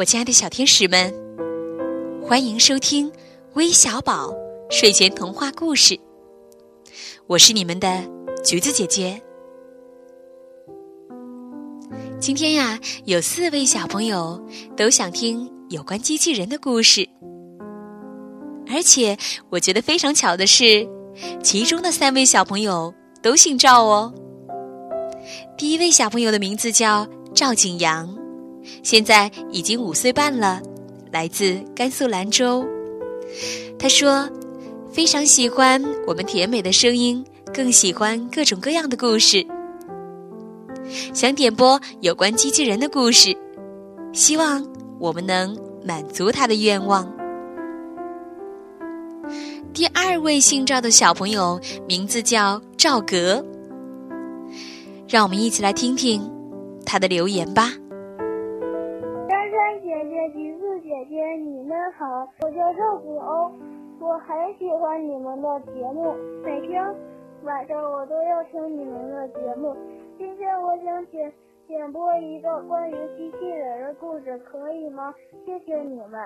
我亲爱的小天使们，欢迎收听微小宝睡前童话故事。我是你们的橘子姐姐。今天呀，有四位小朋友都想听有关机器人的故事，而且我觉得非常巧的是，其中的三位小朋友都姓赵哦。第一位小朋友的名字叫赵景阳。现在已经五岁半了，来自甘肃兰州。他说：“非常喜欢我们甜美的声音，更喜欢各种各样的故事。想点播有关机器人的故事，希望我们能满足他的愿望。”第二位姓赵的小朋友名字叫赵格，让我们一起来听听他的留言吧。好，我叫赵子欧，我很喜欢你们的节目，每天晚上我都要听你们的节目。今天我想点点播一个关于机器人的故事，可以吗？谢谢你们。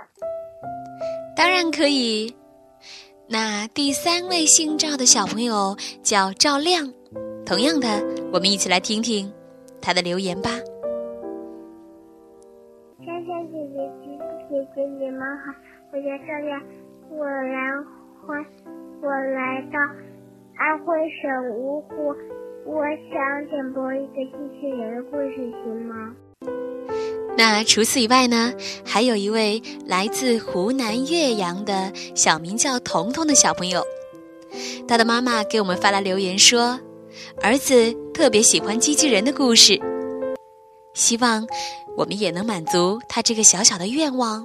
当然可以。那第三位姓赵的小朋友叫赵亮，同样的，我们一起来听听他的留言吧。姐姐，你们好，我叫赵亮，我来欢，我来到安徽省芜湖，我想点播一个机器人的故事，行吗？那除此以外呢？还有一位来自湖南岳阳的小名叫彤彤的小朋友，他的妈妈给我们发来留言说，儿子特别喜欢机器人的故事，希望。我们也能满足他这个小小的愿望。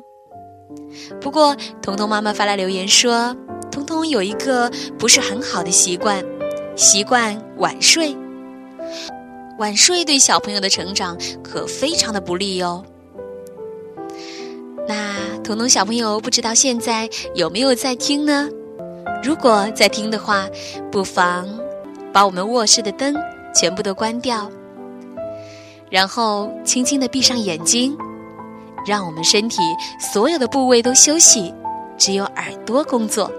不过，彤彤妈妈发来留言说，彤彤有一个不是很好的习惯，习惯晚睡。晚睡对小朋友的成长可非常的不利哟。那彤彤小朋友不知道现在有没有在听呢？如果在听的话，不妨把我们卧室的灯全部都关掉。然后轻轻的闭上眼睛，让我们身体所有的部位都休息，只有耳朵工作，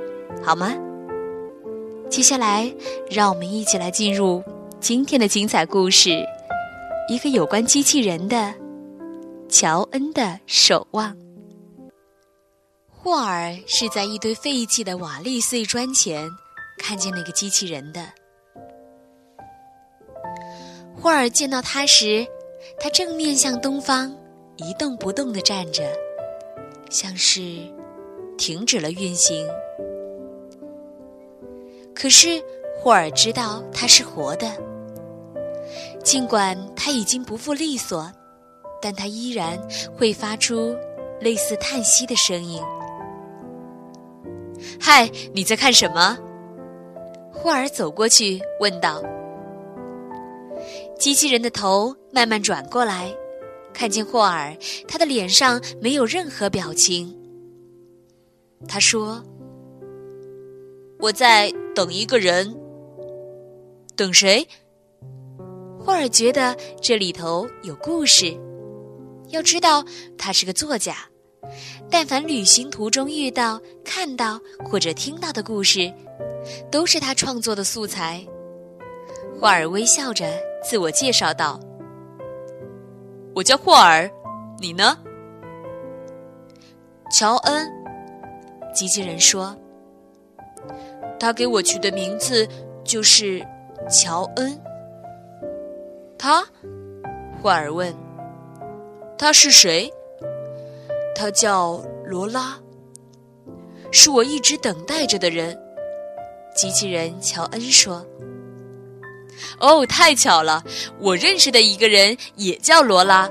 好吗？接下来，让我们一起来进入今天的精彩故事——一个有关机器人的乔恩的守望。霍尔是在一堆废弃的瓦砾碎砖前看见那个机器人的。霍尔见到他时。他正面向东方，一动不动地站着，像是停止了运行。可是霍尔知道它是活的，尽管它已经不复利索，但它依然会发出类似叹息的声音。“嗨，你在看什么？”霍尔走过去问道。机器人的头慢慢转过来，看见霍尔，他的脸上没有任何表情。他说：“我在等一个人。等谁？”霍尔觉得这里头有故事。要知道，他是个作家，但凡旅行途中遇到、看到或者听到的故事，都是他创作的素材。霍尔微笑着。自我介绍道：“我叫霍尔，你呢？”乔恩，机器人说：“他给我取的名字就是乔恩。”他，霍尔问：“他是谁？”他叫罗拉，是我一直等待着的人。机器人乔恩说。哦，太巧了！我认识的一个人也叫罗拉。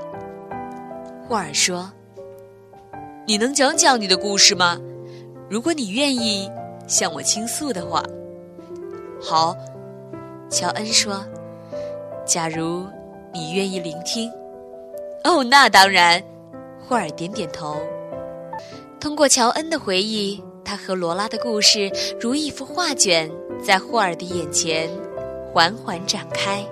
霍尔说：“你能讲讲你的故事吗？如果你愿意向我倾诉的话。”好，乔恩说：“假如你愿意聆听。”哦，那当然。霍尔点点头。通过乔恩的回忆，他和罗拉的故事如一幅画卷，在霍尔的眼前。缓缓展开。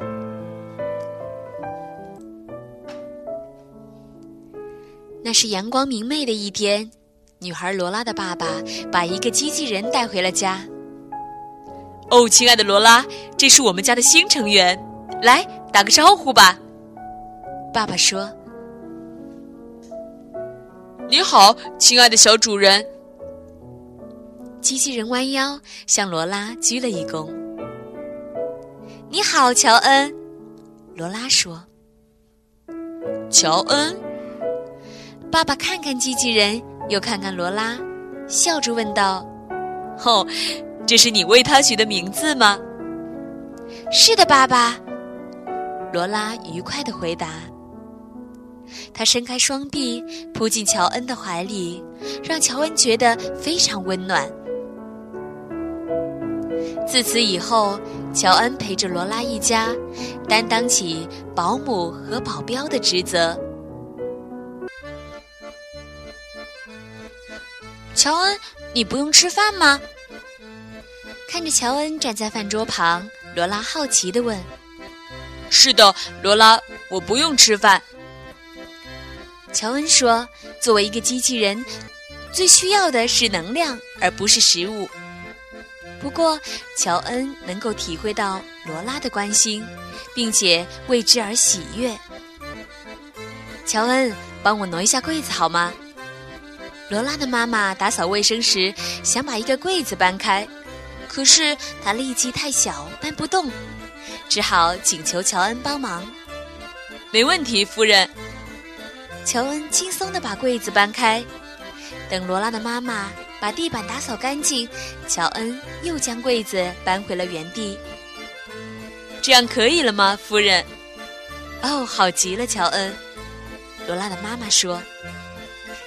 那是阳光明媚的一天，女孩罗拉的爸爸把一个机器人带回了家。哦，亲爱的罗拉，这是我们家的新成员，来打个招呼吧。爸爸说：“你好，亲爱的小主人。”机器人弯腰向罗拉鞠了一躬。“你好，乔恩。”罗拉说。“乔恩。”爸爸看看机器人，又看看罗拉，笑着问道：“哦，这是你为他取的名字吗？”“是的，爸爸。”罗拉愉快的回答。他伸开双臂，扑进乔恩的怀里，让乔恩觉得非常温暖。自此以后，乔恩陪着罗拉一家，担当起保姆和保镖的职责。乔恩，你不用吃饭吗？看着乔恩站在饭桌旁，罗拉好奇地问：“是的，罗拉，我不用吃饭。”乔恩说：“作为一个机器人，最需要的是能量，而不是食物。”不过，乔恩能够体会到罗拉的关心，并且为之而喜悦。乔恩，帮我挪一下柜子好吗？罗拉的妈妈打扫卫生时，想把一个柜子搬开，可是她力气太小，搬不动，只好请求乔恩帮忙。没问题，夫人。乔恩轻松地把柜子搬开。等罗拉的妈妈把地板打扫干净，乔恩又将柜子搬回了原地。这样可以了吗，夫人？哦，好极了，乔恩。罗拉的妈妈说：“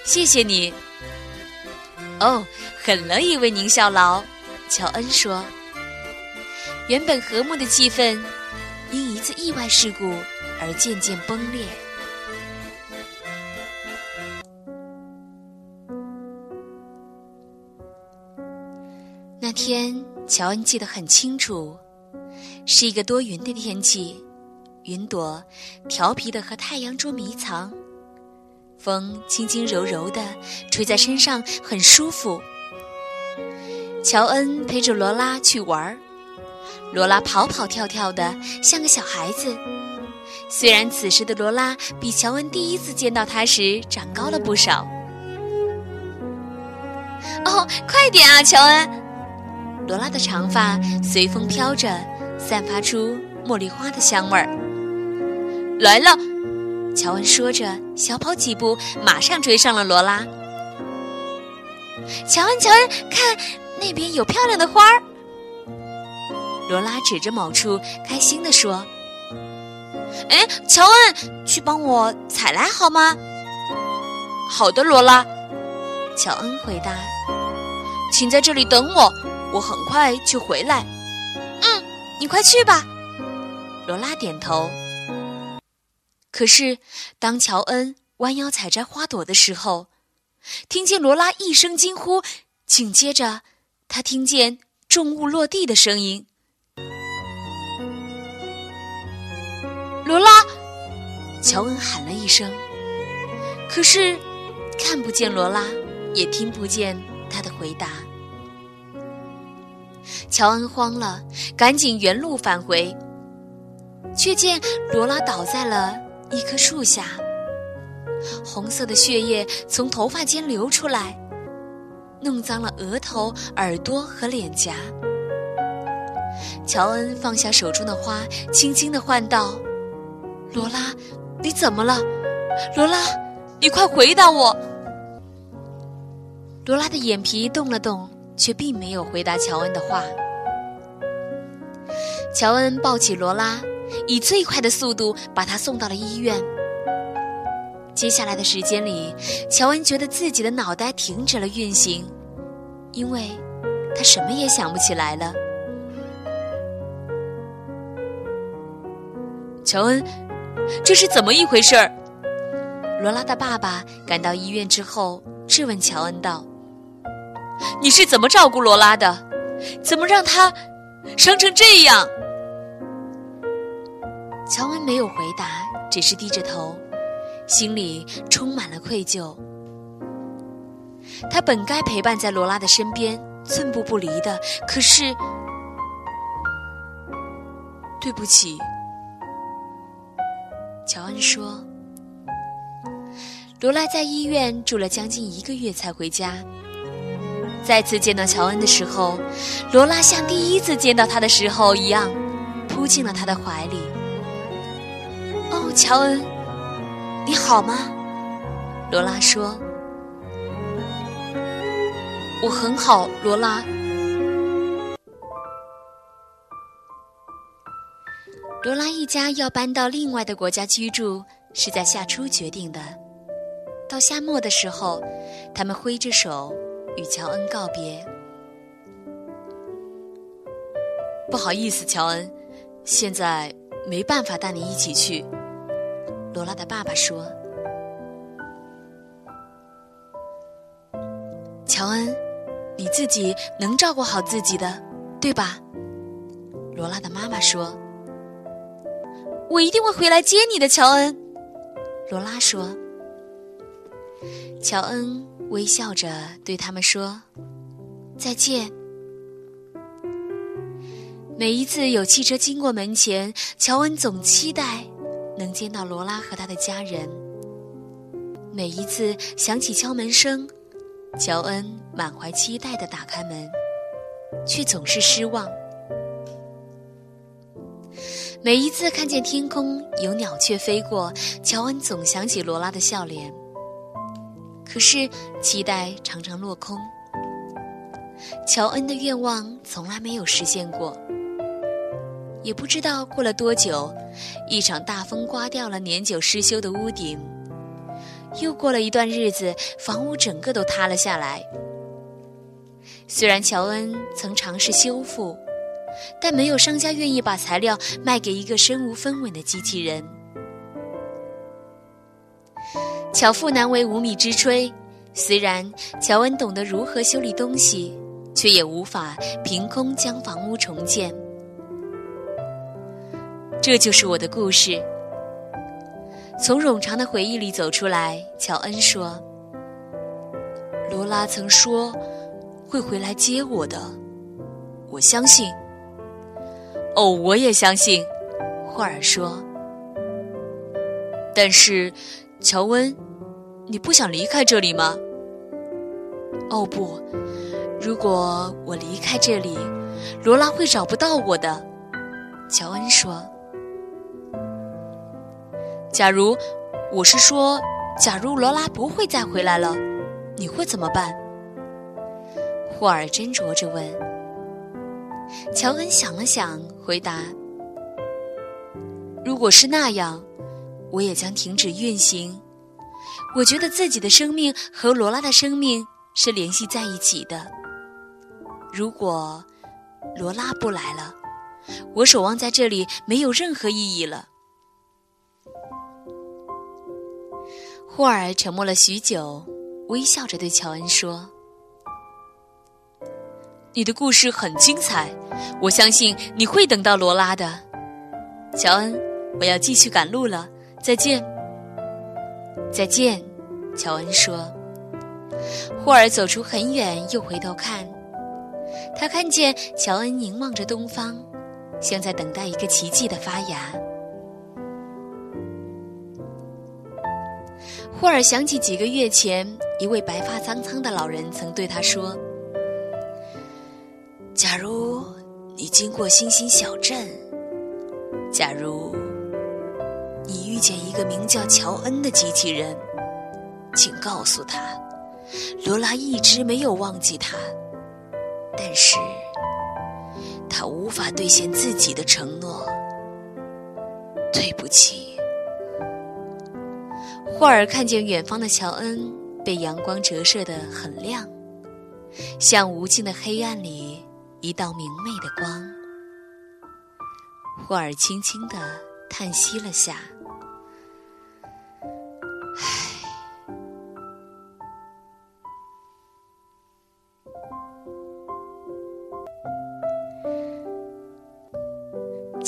谢谢你。”哦，很乐意为您效劳，乔恩说。原本和睦的气氛，因一次意外事故而渐渐崩裂。天，乔恩记得很清楚，是一个多云的天气，云朵调皮的和太阳捉迷藏。风轻轻柔柔的吹在身上，很舒服。乔恩陪着罗拉去玩儿，罗拉跑跑跳跳的像个小孩子。虽然此时的罗拉比乔恩第一次见到他时长高了不少。哦，快点啊，乔恩！罗拉的长发随风飘着，散发出茉莉花的香味儿。来了。乔恩说着，小跑几步，马上追上了罗拉。乔恩，乔恩，看那边有漂亮的花儿。罗拉指着某处，开心地说：“哎，乔恩，去帮我采来好吗？”“好的，罗拉。”乔恩回答。“请在这里等我，我很快就回来。”“嗯，你快去吧。”罗拉点头。可是，当乔恩弯腰采摘花朵的时候，听见罗拉一声惊呼，紧接着，他听见重物落地的声音。罗拉，乔恩喊了一声，可是看不见罗拉，也听不见他的回答。乔恩慌了，赶紧原路返回，却见罗拉倒在了。一棵树下，红色的血液从头发间流出来，弄脏了额头、耳朵和脸颊。乔恩放下手中的花，轻轻地唤道：“罗拉，你怎么了？罗拉，你快回答我！”罗拉的眼皮动了动，却并没有回答乔恩的话。乔恩抱起罗拉。以最快的速度把他送到了医院。接下来的时间里，乔恩觉得自己的脑袋停止了运行，因为他什么也想不起来了。乔恩，这是怎么一回事？罗拉的爸爸赶到医院之后，质问乔恩道：“你是怎么照顾罗拉的？怎么让她伤成这样？”乔恩没有回答，只是低着头，心里充满了愧疚。他本该陪伴在罗拉的身边，寸步不离的，可是，对不起，乔恩说。罗拉在医院住了将近一个月才回家。再次见到乔恩的时候，罗拉像第一次见到他的时候一样，扑进了他的怀里。哦，乔恩，你好吗？罗拉说：“我很好。”罗拉。罗拉一家要搬到另外的国家居住，是在夏初决定的。到夏末的时候，他们挥着手与乔恩告别。不好意思，乔恩，现在没办法带你一起去。罗拉的爸爸说：“乔恩，你自己能照顾好自己的，对吧？”罗拉的妈妈说：“我一定会回来接你的，乔恩。”罗拉说。乔恩微笑着对他们说：“再见。”每一次有汽车经过门前，乔恩总期待能见到罗拉和他的家人。每一次响起敲门声，乔恩满怀期待的打开门，却总是失望。每一次看见天空有鸟雀飞过，乔恩总想起罗拉的笑脸。可是，期待常常落空。乔恩的愿望从来没有实现过。也不知道过了多久，一场大风刮掉了年久失修的屋顶。又过了一段日子，房屋整个都塌了下来。虽然乔恩曾尝试修复，但没有商家愿意把材料卖给一个身无分文的机器人。巧妇难为无米之炊，虽然乔恩懂得如何修理东西，却也无法凭空将房屋重建。这就是我的故事。从冗长的回忆里走出来，乔恩说：“罗拉曾说会回来接我的，我相信。”哦，我也相信。霍尔说：“但是。”乔恩，你不想离开这里吗？哦不，如果我离开这里，罗拉会找不到我的。乔恩说：“假如，我是说，假如罗拉不会再回来了，你会怎么办？”霍尔斟酌着问。乔恩想了想，回答：“如果是那样。”我也将停止运行。我觉得自己的生命和罗拉的生命是联系在一起的。如果罗拉不来了，我守望在这里没有任何意义了。霍尔沉默了许久，微笑着对乔恩说：“你的故事很精彩，我相信你会等到罗拉的。”乔恩，我要继续赶路了。再见，再见，乔恩说。霍尔走出很远，又回头看，他看见乔恩凝望着东方，像在等待一个奇迹的发芽。霍尔想起几个月前，一位白发苍苍的老人曾对他说：“假如你经过星星小镇，假如……”你遇见一个名叫乔恩的机器人，请告诉他，罗拉一直没有忘记他，但是他无法兑现自己的承诺。对不起。霍尔看见远方的乔恩被阳光折射得很亮，像无尽的黑暗里一道明媚的光。霍尔轻轻地叹息了下。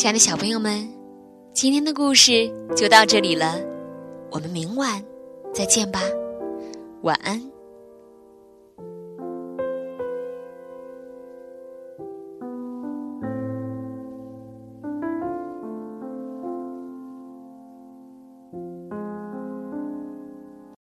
亲爱的小朋友们，今天的故事就到这里了，我们明晚再见吧，晚安。